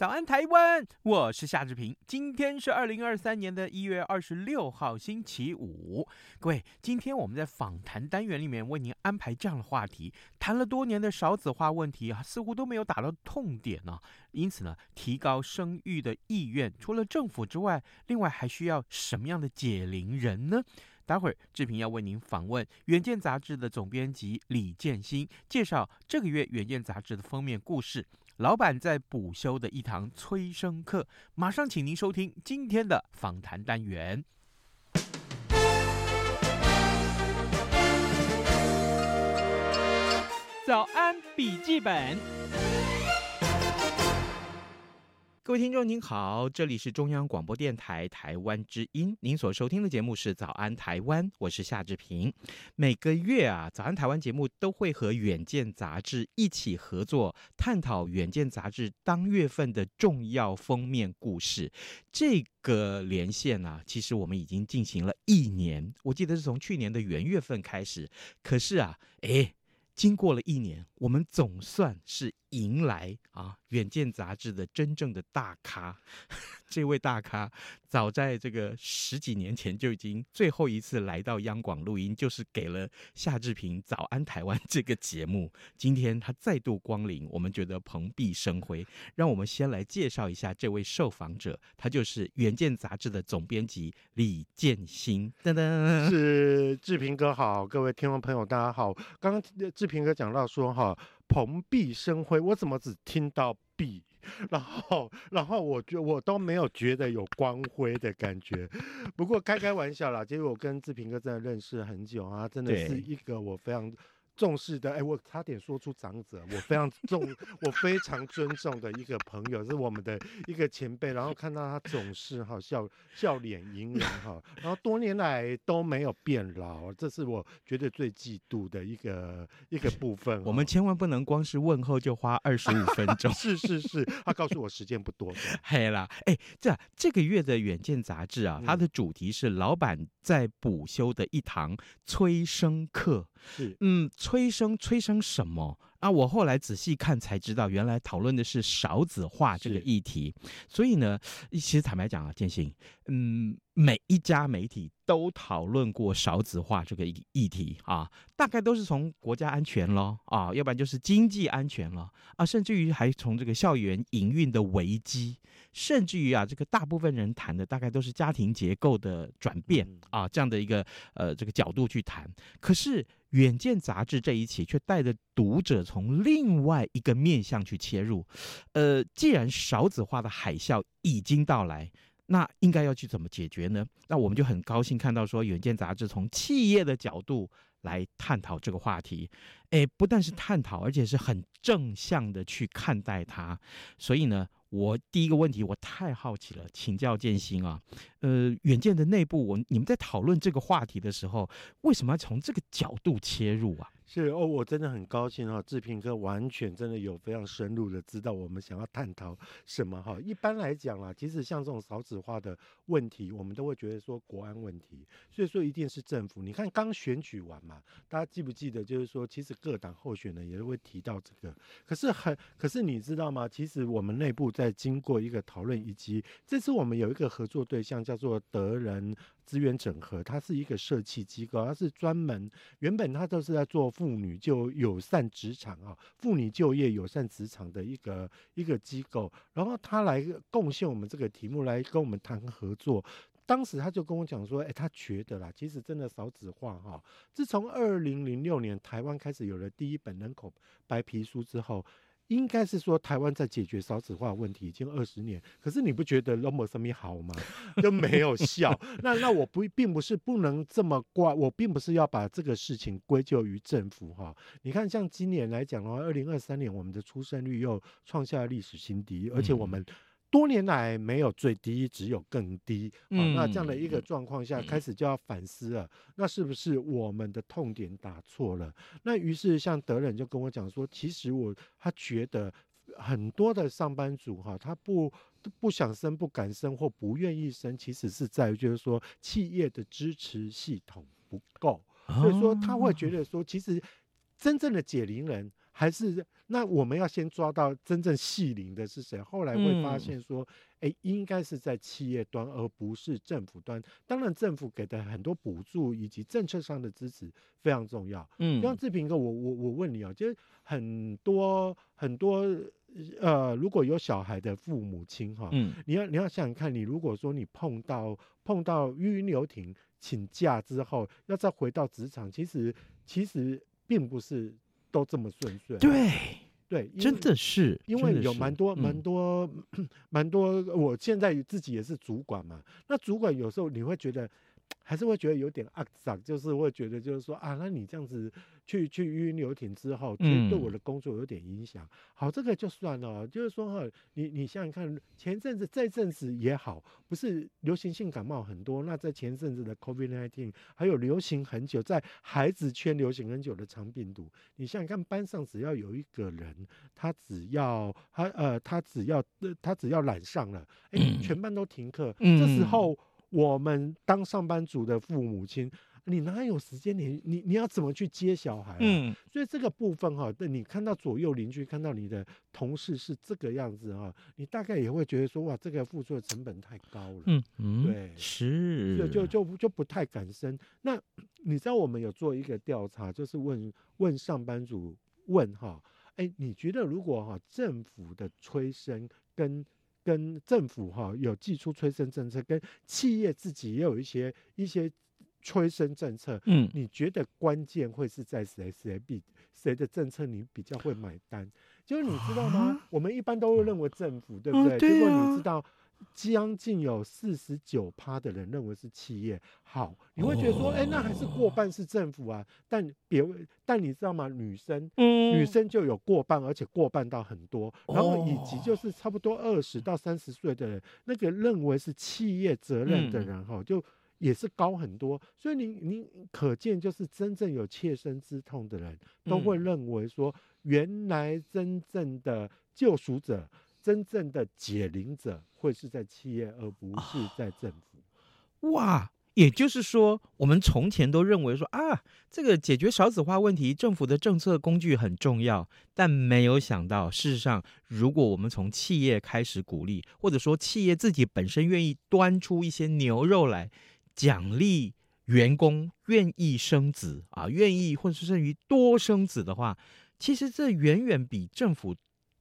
早安，台湾！我是夏志平。今天是二零二三年的一月二十六号，星期五。各位，今天我们在访谈单元里面为您安排这样的话题：谈了多年的少子化问题啊，似乎都没有打到痛点呢、因此呢，提高生育的意愿，除了政府之外，另外还需要什么样的解铃人呢？待会儿志平要为您访问《远见》杂志的总编辑李建新，介绍这个月《远见》杂志的封面故事。老板在补修的一堂催生课，马上请您收听今天的访谈单元。早安，笔记本。各位听众您好，这里是中央广播电台台湾之音，您所收听的节目是《早安台湾》，我是夏志平。每个月啊，《早安台湾》节目都会和《远见》杂志一起合作，探讨《远见》杂志当月份的重要封面故事。这个连线啊，其实我们已经进行了一年，我记得是从去年的元月份开始。可是啊，哎，经过了一年，我们总算是迎来啊。《远见》杂志的真正的大咖，这位大咖早在这个十几年前就已经最后一次来到央广录音，就是给了夏志平《早安台湾》这个节目。今天他再度光临，我们觉得蓬荜生辉。让我们先来介绍一下这位受访者，他就是《远见》杂志的总编辑李建新。噔噔，是志平哥好，各位听众朋友大家好。刚刚志平哥讲到说哈。蓬荜生辉，我怎么只听到荜？然后，然后我觉我都没有觉得有光辉的感觉。不过开开玩笑啦，其实我跟志平哥真的认识很久啊，真的是一个我非常。重视的，哎，我差点说出长者，我非常重，我非常尊重的一个朋友，是我们的一个前辈。然后看到他总是哈笑笑脸迎人哈，然后多年来都没有变老，这是我觉得最嫉妒的一个一个部分。我们千万不能光是问候就花二十五分钟。是是是，他告诉我时间不多。嘿啦，哎，这这个月的远见杂志啊，它的主题是老板在补修的一堂催生课。是，嗯。催生催生什么啊？我后来仔细看才知道，原来讨论的是少子化这个议题。所以呢，其实坦白讲啊，建兴，嗯，每一家媒体都讨论过少子化这个议议题啊，大概都是从国家安全咯啊，要不然就是经济安全了啊，甚至于还从这个校园营运的危机，甚至于啊，这个大部分人谈的大概都是家庭结构的转变啊，这样的一个呃这个角度去谈。可是。远见杂志这一期却带着读者从另外一个面向去切入，呃，既然少子化的海啸已经到来，那应该要去怎么解决呢？那我们就很高兴看到说，远见杂志从企业的角度来探讨这个话题，诶，不但是探讨，而且是很正向的去看待它。所以呢。我第一个问题，我太好奇了，请教建新啊，呃，远见的内部，我你们在讨论这个话题的时候，为什么要从这个角度切入啊？是哦，我真的很高兴哈，志平哥完全真的有非常深入的知道我们想要探讨什么哈。一般来讲啦，其实像这种少子化的问题，我们都会觉得说国安问题，所以说一定是政府。你看刚选举完嘛，大家记不记得？就是说，其实各党候选人也会提到这个。可是很，可是你知道吗？其实我们内部在经过一个讨论，以及这次我们有一个合作对象叫做德人。资源整合，它是一个社企机构，它是专门原本它都是在做妇女就友善职场啊，妇女就业友善职场的一个一个机构，然后他来贡献我们这个题目来跟我们谈合作。当时他就跟我讲说，哎，他觉得啦，其实真的少子化哈，自从二零零六年台湾开始有了第一本人口白皮书之后。应该是说台湾在解决少子化问题已经二十年，可是你不觉得罗姆生米好吗？都没有效。那那我不并不是不能这么怪，我并不是要把这个事情归咎于政府哈。你看，像今年来讲的话，二零二三年我们的出生率又创下了历史新低，而且我们。多年来没有最低，只有更低。好，那这样的一个状况下，开始就要反思了。那是不是我们的痛点打错了？那于是像德仁就跟我讲说，其实我他觉得很多的上班族哈，他不不想生、不敢生或不愿意生，其实是在于就是说企业的支持系统不够。所以说他会觉得说，其实真正的解铃人。还是那我们要先抓到真正系领的是谁？后来会发现说，哎、应该是在企业端，而不是政府端。当然，政府给的很多补助以及政策上的支持非常重要。嗯，像志平哥，我我我问你啊，就是很多很多呃，如果有小孩的父母亲哈，嗯，你要你要想想看，你如果说你碰到碰到育婴留停请假之后，要再回到职场，其实其实并不是。都这么顺顺，对对，真的是，因为有蛮多蛮多 蛮多，我现在自己也是主管嘛，那主管有时候你会觉得。还是会觉得有点阿杂，就是会觉得就是说啊，那你这样子去去育婴留停之后，其实对我的工作有点影响。好，这个就算了，就是说哈，你你想想看，前阵子这阵子也好，不是流行性感冒很多，那在前阵子的 COVID-19，还有流行很久，在孩子圈流行很久的肠病毒，你想想看，班上只要有一个人，他只要他呃他只要他只要染上了，哎、欸，全班都停课，这时候。我们当上班族的父母亲，你哪有时间？你你你要怎么去接小孩啊？嗯，所以这个部分哈，你看到左右邻居，看到你的同事是这个样子哈，你大概也会觉得说，哇，这个付出的成本太高了。嗯嗯，对，是，就就就就不太敢生。那 你知道我们有做一个调查，就是问问上班族问哈，哎，你觉得如果哈政府的催生跟跟政府哈有寄出催生政策，跟企业自己也有一些一些催生政策，嗯，你觉得关键会是在谁？谁比谁的政策你比较会买单？就是你知道吗？啊、我们一般都会认为政府，对不对？结果、你知道。将近有四十九趴的人认为是企业好，你会觉得说，哎、欸，那还是过半是政府啊？但别，但你知道吗？女生，嗯、女生就有过半，而且过半到很多，然后以及就是差不多二十到三十岁的人，那个认为是企业责任的人，哈、嗯，就也是高很多。所以你你可见，就是真正有切身之痛的人，都会认为说，原来真正的救赎者。真正的解铃者会是在企业，而不是在政府。哇，也就是说，我们从前都认为说啊，这个解决少子化问题，政府的政策工具很重要，但没有想到，事实上，如果我们从企业开始鼓励，或者说企业自己本身愿意端出一些牛肉来奖励员工愿意生子啊，愿意或者甚至于多生子的话，其实这远远比政府。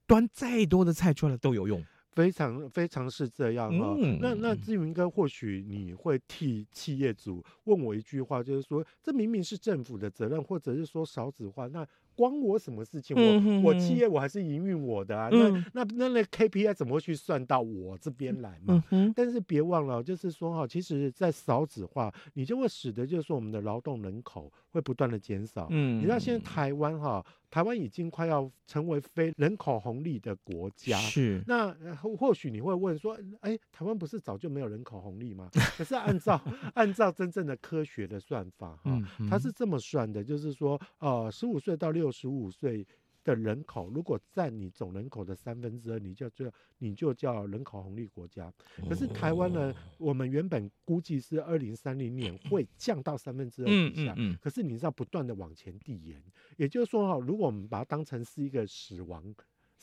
端再多的菜出来都有用，非常非常是这样啊、哦嗯。那那志云哥，或许你会替企业主问我一句话，就是说，这明明是政府的责任，或者是说少子化，那。关我什么事情？我我企业我还是营运我的啊，嗯、那那那那 KPI 怎么会去算到我这边来嘛？嗯、但是别忘了，就是说哈，其实，在少子化，你就会使得就是说我们的劳动人口会不断的减少。嗯，你知道现在台湾哈，台湾已经快要成为非人口红利的国家。是。那或许你会问说，哎，台湾不是早就没有人口红利吗？可是按照按照真正的科学的算法哈，它是这么算的，就是说呃，十五岁到六。十五岁的人口，如果占你总人口的三分之二，你就叫你就叫人口红利国家。可是台湾呢，我们原本估计是二零三零年会降到三分之二以下，可是你知道不断的往前递延，也就是说哈，如果我们把它当成是一个死亡。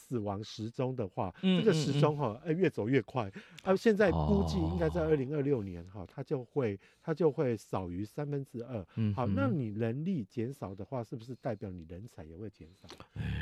死亡时钟的话，这个时钟哈，哎，越走越快。啊，现在估计应该在二零二六年哈，它就会它就会少于三分之二。好，那你人力减少的话，是不是代表你人才也会减少？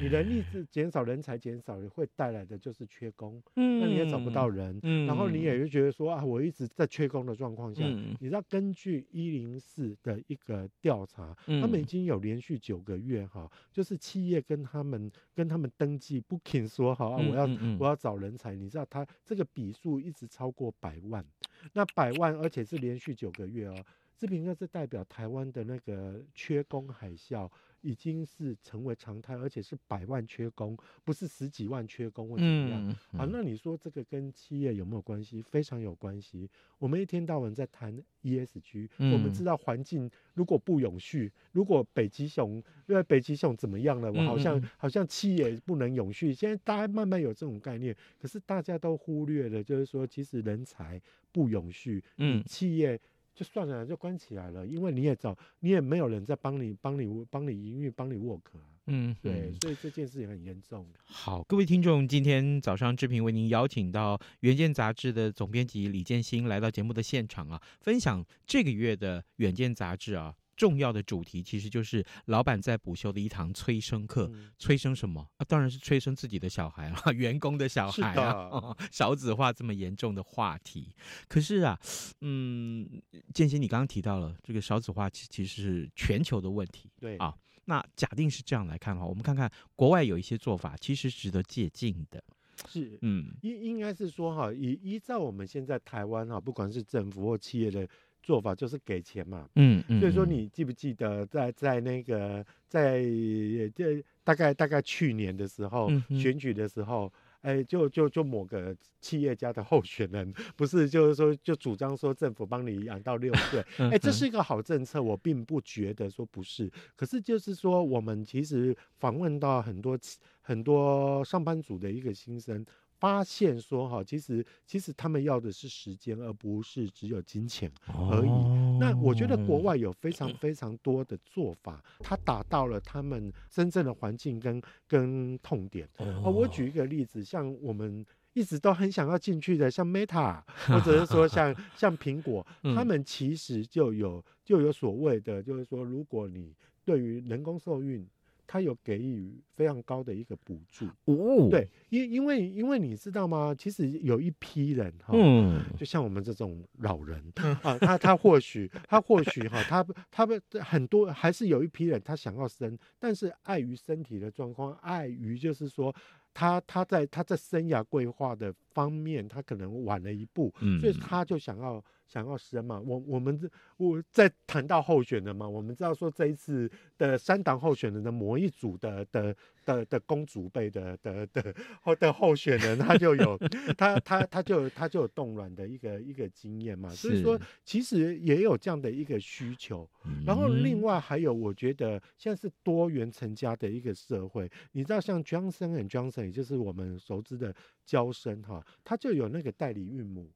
你人力是减少，人才减少，也会带来的就是缺工。嗯，那你也找不到人。嗯，然后你也会觉得说啊，我一直在缺工的状况下，你知道根据一零四的一个调查，他们已经有连续九个月哈，就是企业跟他们跟他们登记不。品说好啊，我要、我要找人才，你知道他这个笔数一直超过百万，那百万而且是连续九个月哦，志平哥是代表台湾的那个缺工海啸。已经是成为常态，而且是百万缺工，不是十几万缺工或怎么样。嗯嗯、好，那你说这个跟企业有没有关系？非常有关系。我们一天到晚在谈 ESG，、嗯、我们知道环境如果不永续，如果北极熊因为北极熊怎么样了？我好像、嗯、好像企业不能永续。现在大家慢慢有这种概念，可是大家都忽略了，就是说其实人才不永续，嗯，企业。就算了，就关起来了，因为你也找，你也没有人在帮你，帮你，帮你营运，帮你 work 啊。嗯，对，所以这件事情很严重。好，各位听众，今天早上志平为您邀请到《远见》杂志的总编辑李建新来到节目的现场啊，分享这个月的《远见》杂志啊。重要的主题其实就是老板在补修的一堂催生课，嗯、催生什么啊？当然是催生自己的小孩啊，员工的小孩啊，哦、少子化这么严重的话题。可是啊，嗯，建新，你刚刚提到了这个少子化，其其实是全球的问题。对啊，那假定是这样来看的话，我们看看国外有一些做法，其实值得借鉴的。是，嗯，应应该是说哈，依依照我们现在台湾哈，不管是政府或企业的。做法就是给钱嘛，嗯嗯，所以说你记不记得在在那个在这大概大概去年的时候、嗯、选举的时候，哎，就就就某个企业家的候选人不是就是说就主张说政府帮你养到六岁，哎，这是一个好政策，我并不觉得说不是，可是就是说我们其实访问到很多很多上班族的一个心声。发现说哈，其实其实他们要的是时间，而不是只有金钱而已。哦、那我觉得国外有非常非常多的做法，它达到了他们真正的环境跟跟痛点。哦，我举一个例子，像我们一直都很想要进去的，像 Meta，或者是说像 像苹果，他们其实就有就有所谓的，就是说，如果你对于人工受孕。他有给予非常高的一个补助，哦，对，因因为因为你知道吗？其实有一批人哈，嗯，就像我们这种老人 啊，他他或许他或许哈，他他们很多还是有一批人他想要生，但是碍于身体的状况，碍于就是说。他他在他在生涯规划的方面，他可能晚了一步，嗯、所以他就想要想要生嘛。我我们我在谈到候选人嘛，我们知道说这一次的三党候选人的某一组的的。的的公主辈的的的候的候选人，他就有他他他就他就有冻卵的一个一个经验嘛，所以说其实也有这样的一个需求。然后另外还有，我觉得现在是多元成家的一个社会，你知道像 Johnson and Johnson，也就是我们熟知的娇生哈，他就有那个代理孕母，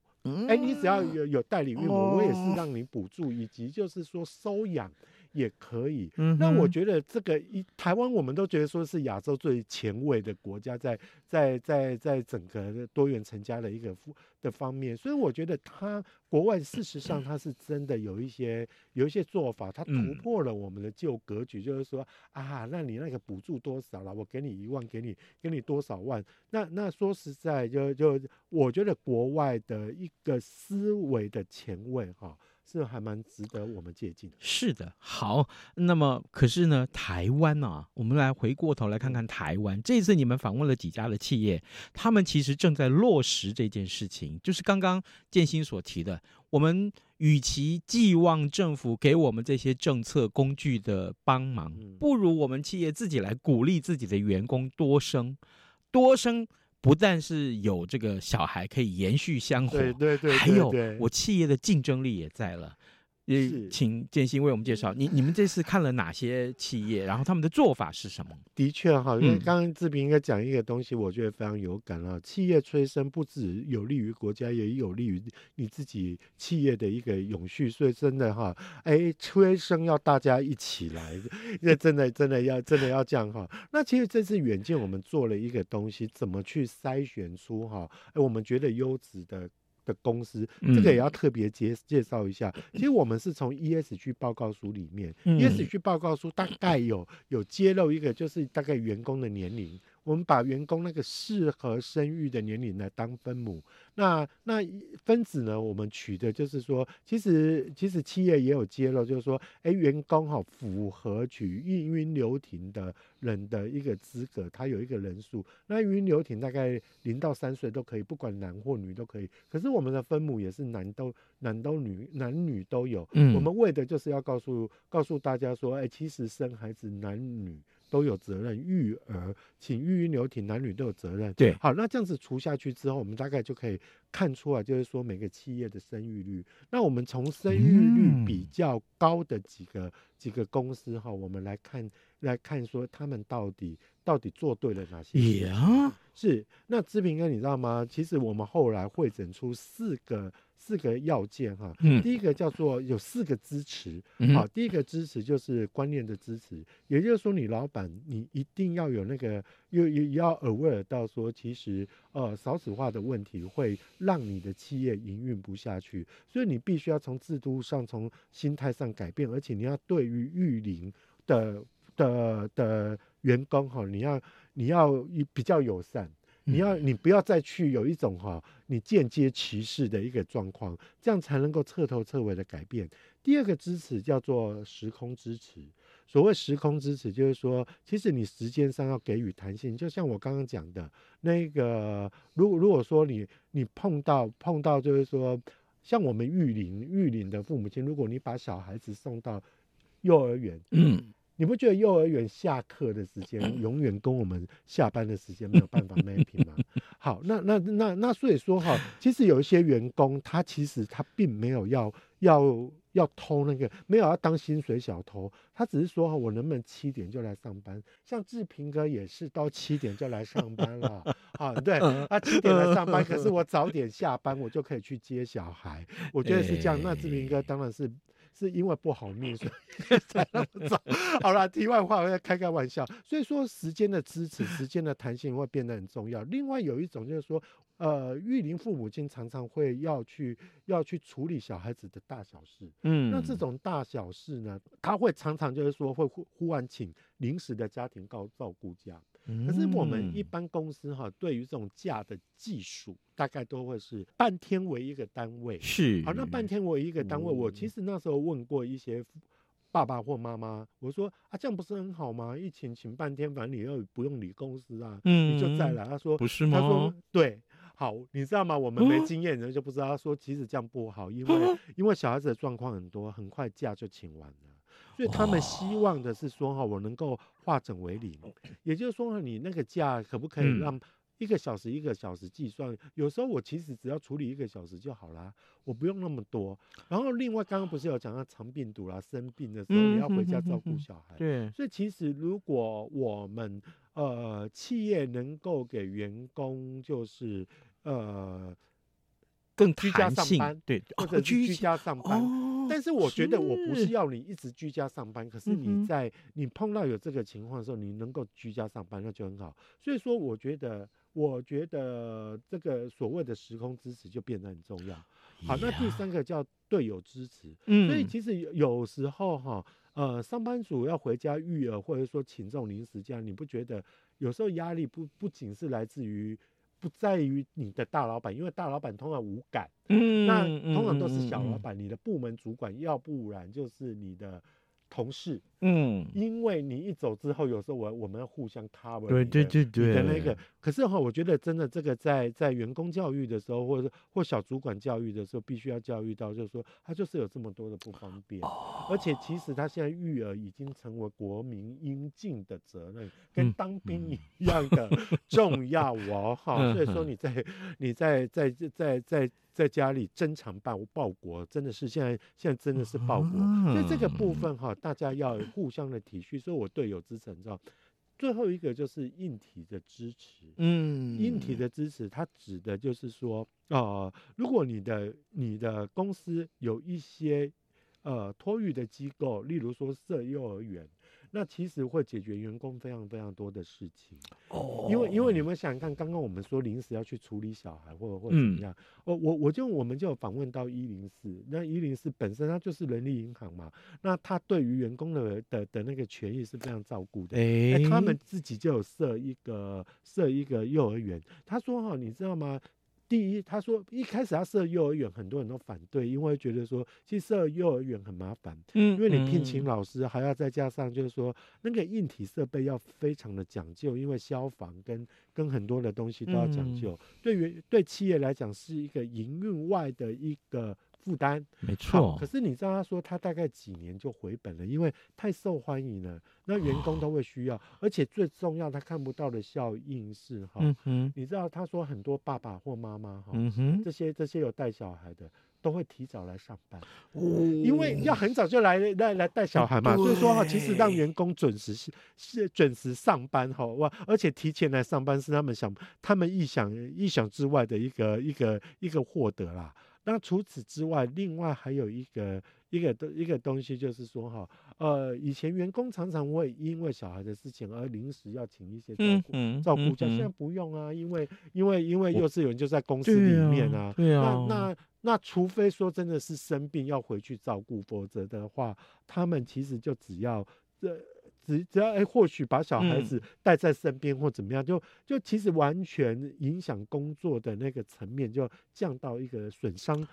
哎，你只要有有代理孕母，我也是让你补助，以及就是说收养。也可以，那我觉得这个一台湾，我们都觉得说是亚洲最前卫的国家，在在在在整个多元成家的一个的方面，所以我觉得它国外事实上它是真的有一些有一些做法，它突破了我们的旧格局，就是说啊，那你那个补助多少了？我给你一万，给你给你多少万？那那说实在，就就我觉得国外的一个思维的前卫哈。这还蛮值得我们借鉴的。是的，好，那么可是呢，台湾啊，我们来回过头来看看台湾。这次你们访问了几家的企业，他们其实正在落实这件事情，就是刚刚建新所提的。我们与其寄望政府给我们这些政策工具的帮忙，不如我们企业自己来鼓励自己的员工多生，多生。不但是有这个小孩可以延续香火，对对对，还有我企业的竞争力也在了。是请建新为我们介绍，你你们这次看了哪些企业，然后他们的做法是什么？的确哈，因为刚刚志平应该讲一个东西，我觉得非常有感啊。企业催生不止有利于国家，也有利于你自己企业的一个永续。所以真的哈，哎，催生要大家一起来，那真的真的要真的要这样哈。那其实这次远见我们做了一个东西，怎么去筛选出哈，哎，我们觉得优质的。的公司，这个也要特别介介绍一下。其实我们是从 ESG 报告书里面，ESG 报告书大概有有揭露一个，就是大概员工的年龄。我们把员工那个适合生育的年龄来当分母。那那分子呢？我们取的就是说，其实其实企业也有揭露，就是说，哎，员工哈符合取孕孕流停的人的一个资格，他有一个人数。那育婴留停大概零到三岁都可以，不管男或女都可以。可是我们的分母也是男都男都女男女都有。嗯，我们为的就是要告诉告诉大家说，哎，其实生孩子男女。都有责任育儿，请育婴留停，男女都有责任。对，好，那这样子除下去之后，我们大概就可以看出来，就是说每个企业的生育率。那我们从生育率比较高的几个、嗯、几个公司哈，我们来看来看说他们到底到底做对了哪些？呀，是。那志平哥，你知道吗？其实我们后来会诊出四个。四个要件哈，第一个叫做有四个支持，好，第一个支持就是观念的支持，也就是说你老板你一定要有那个，又也要 aware 到说，其实呃少子化的问题会让你的企业营运不下去，所以你必须要从制度上、从心态上改变，而且你要对于育龄的的的员工哈，你要你要比较友善。你要，你不要再去有一种哈，你间接歧视的一个状况，这样才能够彻头彻尾的改变。第二个支持叫做时空支持，所谓时空支持，就是说，其实你时间上要给予弹性。就像我刚刚讲的那个，如果如果说你你碰到碰到，就是说，像我们育龄育龄的父母亲，如果你把小孩子送到幼儿园，嗯。你不觉得幼儿园下课的时间永远跟我们下班的时间没有办法 mapping 吗？好，那那那那所以说哈，其实有一些员工他其实他并没有要要要偷那个，没有要当薪水小偷，他只是说哈，我能不能七点就来上班？像志平哥也是到七点就来上班了，啊，对，他七点来上班，可是我早点下班，我就可以去接小孩，我觉得是这样。那志平哥当然是。是因为不好命，所以 才那么早。好了，题外话，我要开开玩笑。所以说，时间的支持、时间的弹性会变得很重要。另外有一种就是说，呃，育龄父母亲常常会要去要去处理小孩子的大小事。嗯，那这种大小事呢，他会常常就是说会忽忽然请临时的家庭告照顾假。可是我们一般公司哈，对于这种假的技术，大概都会是半天为一个单位。是，好，那半天为一个单位，我其实那时候问过一些爸爸或妈妈，我说啊，这样不是很好吗？一请请半天，反正你又不用理公司啊，嗯，你就再来。他说不是吗？他说对，好，你知道吗？我们没经验的人就不知道。他说其实这样不好，因为因为小孩子的状况很多，很快假就请完了。所以他们希望的是说哈，我能够化整为零，也就是说你那个价可不可以让一个小时一个小时计算？有时候我其实只要处理一个小时就好啦，我不用那么多。然后另外刚刚不是有讲到肠病毒啦，生病的时候你要回家照顾小孩。对。所以其实如果我们呃企业能够给员工就是呃更居家上班，对，或者居家上班。但是我觉得我不是要你一直居家上班，可是你在你碰到有这个情况的时候，你能够居家上班，那就很好。所以说，我觉得，我觉得这个所谓的时空支持就变得很重要。好，那第三个叫队友支持。所以其实有时候哈，呃，上班族要回家育儿，或者说请这种临时假，你不觉得有时候压力不不仅是来自于。不在于你的大老板，因为大老板通常无感，嗯，那通常都是小老板，你的部门主管，要不然就是你的同事。嗯，因为你一走之后，有时候我我们要互相 cover，对对对对，的那个。可是哈，我觉得真的这个在在员工教育的时候，或者或小主管教育的时候，必须要教育到，就是说他就是有这么多的不方便，而且其实他现在育儿已经成为国民应尽的责任，跟当兵一样的重要哦哈。所以说你在你在在在在在家里珍藏报报国，真的是现在现在真的是报国。所以这个部分哈，大家要。互相的体恤，所以我队友支持，你知道，最后一个就是硬体的支持。嗯，硬体的支持，它指的就是说，呃，如果你的你的公司有一些呃托育的机构，例如说设幼儿园，那其实会解决员工非常非常多的事情。哦，因为因为你们想想看，刚刚我们说临时要去处理小孩或者或者怎么样，哦、嗯，我我就我们就有访问到一零四，那一零四本身它就是人力银行嘛，那它对于员工的的的那个权益是非常照顾的。哎、欸，他们自己就有设一个设一个幼儿园。他说哈，你知道吗？第一，他说一开始他设幼儿园，很多人都反对，因为觉得说其实设幼儿园很麻烦，嗯，因为你聘请老师，还要再加上就是说那个硬体设备要非常的讲究，因为消防跟跟很多的东西都要讲究，对于对企业来讲是一个营运外的一个负担，没错。可是你知道他说他大概几年就回本了，因为太受欢迎了。那员工都会需要，而且最重要，他看不到的效应是哈，嗯，你知道他说很多爸爸或妈妈哈，嗯，这些这些有带小孩的都会提早来上班，哦，因为要很早就来来来带小孩嘛，所以说哈，其实让员工准时是是准时上班哈哇，而且提前来上班是他们想他们意想意想之外的一个一个一个获得啦。那除此之外，另外还有一个。一个东一个东西就是说哈，呃，以前员工常常会因为小孩的事情而临时要请一些照顾、嗯、照顾假，现在不用啊，因为因为因为幼稚园就在公司里面啊，对啊，那那那除非说真的是生病要回去照顾，否则的话，他们其实就只要这只只要哎，或许把小孩子带在身边或怎么样，就就其实完全影响工作的那个层面就降到一个损伤。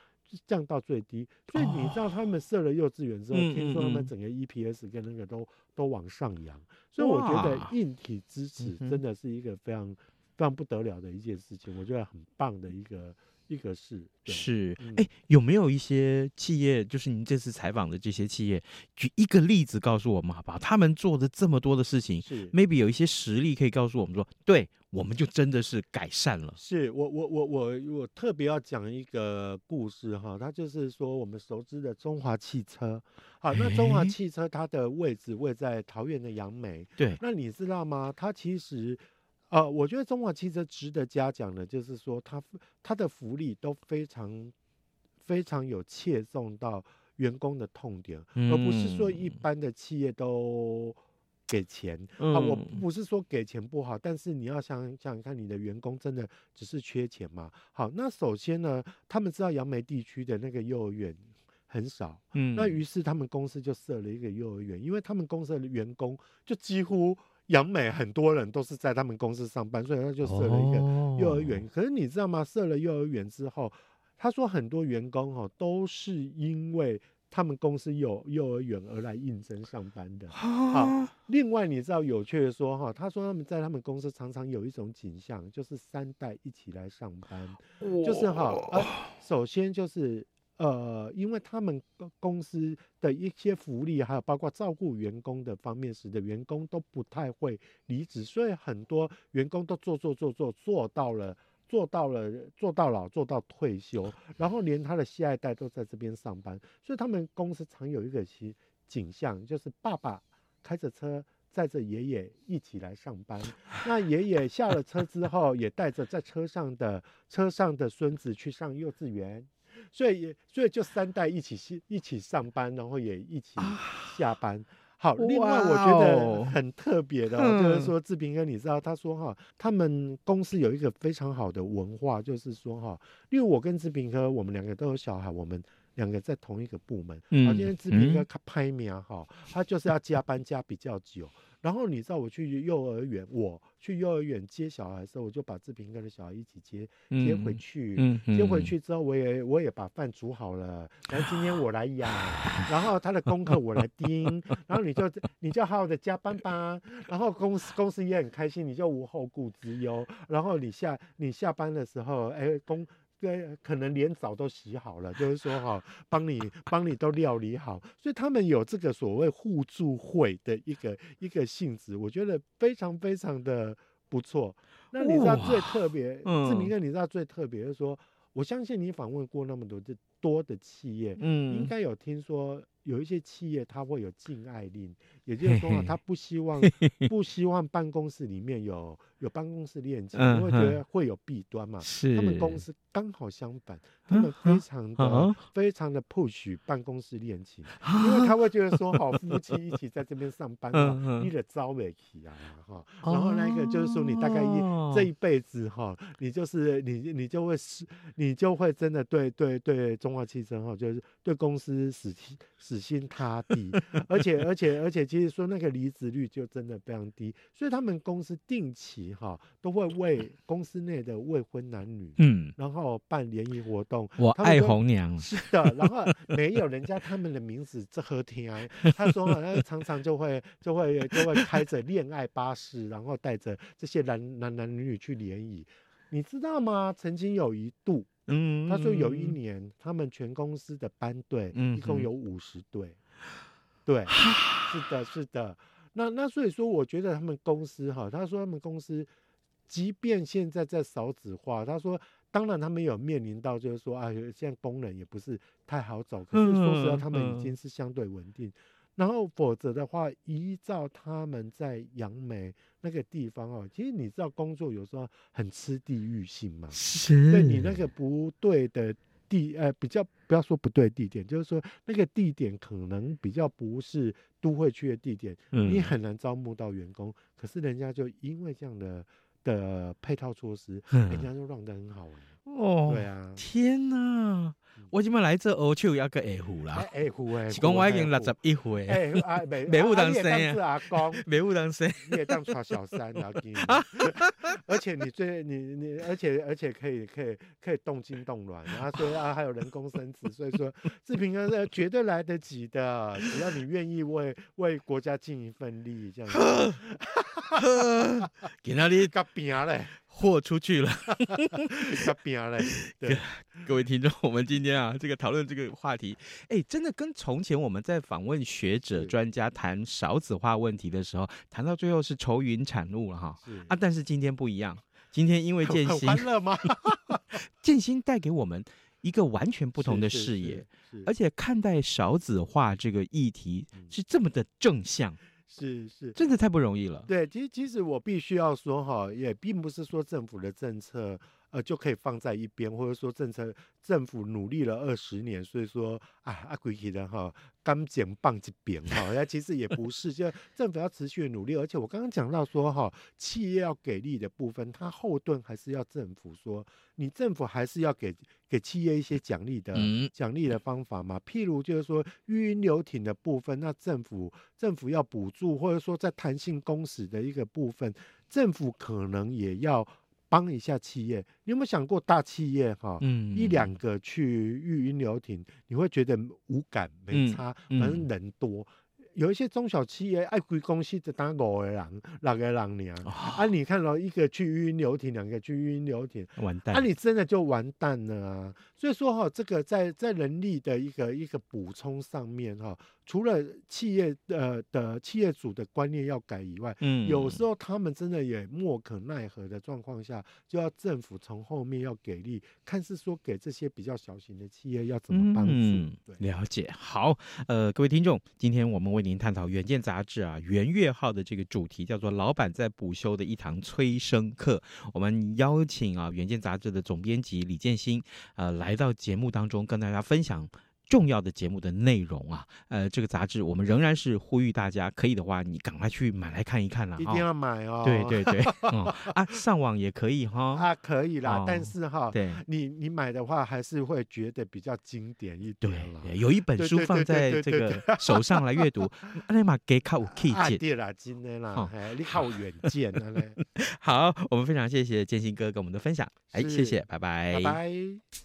降到最低，所以你知道他们设了幼稚园之后，哦、听说他们整个 EPS 跟那个都都往上扬，所以我觉得硬体支持真的是一个非常非常不得了的一件事情，我觉得很棒的一个一个是。是，哎、欸，有没有一些企业，就是您这次采访的这些企业，举一个例子告诉我们好不好？他们做的这么多的事情，是 maybe 有一些实例可以告诉我们说，对。我们就真的是改善了。是我我我我我特别要讲一个故事哈，它就是说我们熟知的中华汽车。好，那中华汽车它的位置位在桃园的杨梅。对，那你知道吗？它其实，呃，我觉得中华汽车值得嘉奖的，就是说它它的福利都非常非常有切中到员工的痛点，而不是说一般的企业都。给钱啊！我不是说给钱不好，但是你要想想想看，你的员工真的只是缺钱吗？好，那首先呢，他们知道杨梅地区的那个幼儿园很少，嗯，那于是他们公司就设了一个幼儿园，因为他们公司的员工就几乎杨美很多人都是在他们公司上班，所以他就设了一个幼儿园。可是你知道吗？设了幼儿园之后，他说很多员工哈都是因为。他们公司有幼儿园而来应征上班的。好，另外你知道有趣的说哈，他说他们在他们公司常常有一种景象，就是三代一起来上班，就是哈，呃，首先就是呃，因为他们公司的一些福利，还有包括照顾员工的方面，使得员工都不太会离职，所以很多员工都做做做做做到了。做到了，做到老，做到退休，然后连他的下一代都在这边上班，所以他们公司常有一个其景象，就是爸爸开着车载着爷爷一起来上班，那爷爷下了车之后，也带着在车上的车上的孙子去上幼稚园，所以也所以就三代一起一起上班，然后也一起下班。好，另外我觉得很特别的，哦，就是说志平哥，你知道，他说哈，他们公司有一个非常好的文化，就是说哈，因为我跟志平哥，我们两个都有小孩，我们两个在同一个部门，嗯，今天志平哥他拍名哈，他就是要加班加比较久。然后你知道我去幼儿园，我去幼儿园接小孩的时候，我就把志平跟着小孩一起接接回去，嗯嗯、接回去之后，我也我也把饭煮好了，然后今天我来 养，然后他的功课我来盯，然后你就你就好好的加班吧，然后公司公司也很开心，你就无后顾之忧，然后你下你下班的时候，哎公。对，可能连澡都洗好了，就是说哈，帮你帮你都料理好，所以他们有这个所谓互助会的一个一个性质，我觉得非常非常的不错。那你知道最特别，志明哥，你知道最特别的是说，我相信你访问过那么多的多的企业，嗯，应该有听说有一些企业它会有禁爱令，也就是说他不希望不希望办公室里面有有办公室恋情，嗯因为觉得会有弊端嘛。是他们公司刚好相反，他们非常的、啊非常的 push 办公室恋情，因为他会觉得说，好夫妻一起在这边上班嗯嗯哈，你的招美起啊哈。然后那个就是说，你大概一、哦这一辈子哈，你就是你你就会是，你就会真的对对对中华汽车哈，就是对公司死心死心塌地，而且而且而且，其实说那个离职率就真的非常低，所以他们公司定期哈都会为公司内的未婚男女，嗯，然后办联谊活动。我爱红娘，是的，然后没有人家他们的名字这和天，他说好像常常就会就会就会开着恋爱巴士，然后带着这些男男男女女去联谊，你知道吗？曾经有一度，嗯，他说有一年他们全公司的班队嗯一共有五十队，对，是的，是的。那那所以说，我觉得他们公司哈，他说他们公司，即便现在在少子化，他说。当然，他们有面临到，就是说，啊，现在工人也不是太好找。可是说实话，他们已经是相对稳定。然后，否则的话，依照他们在杨梅那个地方哦，其实你知道，工作有时候很吃地域性嘛。是，对你那个不对的地，呃，比较不要说不对地点，就是说那个地点可能比较不是都会区的地点，嗯你很难招募到员工。可是人家就因为这样的。的配套措施，人家就让得很好哦。对啊，天哪！我今麦来这欧秋要个二胡啦，二胡诶，是讲我已经六十一岁，哎啊，没 没有当生啊，阿公，没有当生，你也当耍小三啊，而且你最你你，而且而且可以可以可以动筋动卵啊，所以啊还有人工生子，所以说志平哥是绝对来得及的，只要你愿意为为国家尽一份力，这样子。给那里个饼嘞，豁出去了，个饼嘞。对，各位听众，我们今天啊，这个讨论这个话题，哎，真的跟从前我们在访问学者专家谈少子化问题的时候，谈到最后是愁云惨雾了哈。啊，但是今天不一样，今天因为建 新，欢乐吗？建新带给我们一个完全不同的视野，而且看待少子化这个议题是这么的正向。是是，真的太不容易了。对，其实其实我必须要说哈，也并不是说政府的政策呃就可以放在一边，或者说政策政府努力了二十年，所以说啊啊归去的哈，刚减棒一边哈，那其实也不是，就政府要持续的努力，而且我刚刚讲到说哈，企业要给力的部分，它后盾还是要政府说，你政府还是要给给企业一些奖励的奖励的方法嘛，譬如就是说育婴留停的部分，那政府政府要补助，或者说在弹性工时的一个部分，政府可能也要帮一下企业。你有没有想过大企业哈，嗯，一两个去育婴留停，你会觉得无感没差，反正人多。有一些中小企业爱归公司就当五个人、六个人娘、哦、啊！你看到一个去育婴留停，两个去育婴留停，完蛋！啊，你真的就完蛋了啊！所以说哈，这个在在人力的一个一个补充上面哈，除了企业的的企业主的观念要改以外，嗯，有时候他们真的也莫可奈何的状况下，就要政府从后面要给力，看是说给这些比较小型的企业要怎么帮助。嗯、了解，好，呃，各位听众，今天我们为您探讨《远见》杂志啊元月号的这个主题叫做“老板在补修的一堂催生课”。我们邀请啊《远见》杂志的总编辑李建新，呃，来到节目当中跟大家分享重要的节目的内容啊。呃，这个杂志我们仍然是呼吁大家，可以的话你赶快去买来看一看啦。一定要买哦。对对对，嗯 啊，上网也可以哈。啊，可以啦，哦、但是哈，对，你你买的话还是会觉得比较经典一点了。对，有一本书放在这个手上来阅读，那嘛给靠气节。对啦，真的啦，你靠远见了嘞。好，我们非常谢谢建新哥跟我们的分享，哎，谢谢，拜拜，拜拜。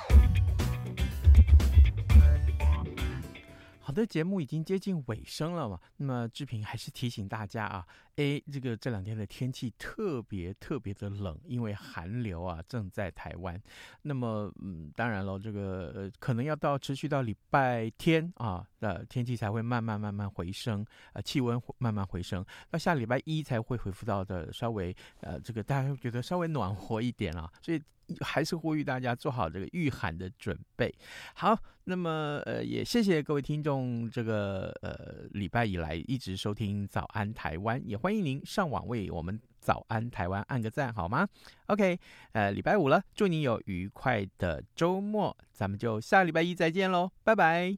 好的，节目已经接近尾声了嘛。那么志平还是提醒大家啊，诶，这个这两天的天气特别特别的冷，因为寒流啊正在台湾。那么，嗯，当然了，这个呃可能要到持续到礼拜天啊，呃，天气才会慢慢慢慢回升，呃，气温慢慢回升，到下礼拜一才会恢复到的稍微呃，这个大家会觉得稍微暖和一点啊，所以。还是呼吁大家做好这个御寒的准备。好，那么呃，也谢谢各位听众，这个呃礼拜以来一直收听早安台湾，也欢迎您上网为我们早安台湾按个赞，好吗？OK，呃，礼拜五了，祝你有愉快的周末，咱们就下礼拜一再见喽，拜拜。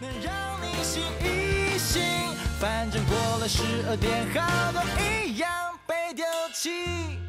能让你醒一醒，反正过了十二点，好多一样被丢弃。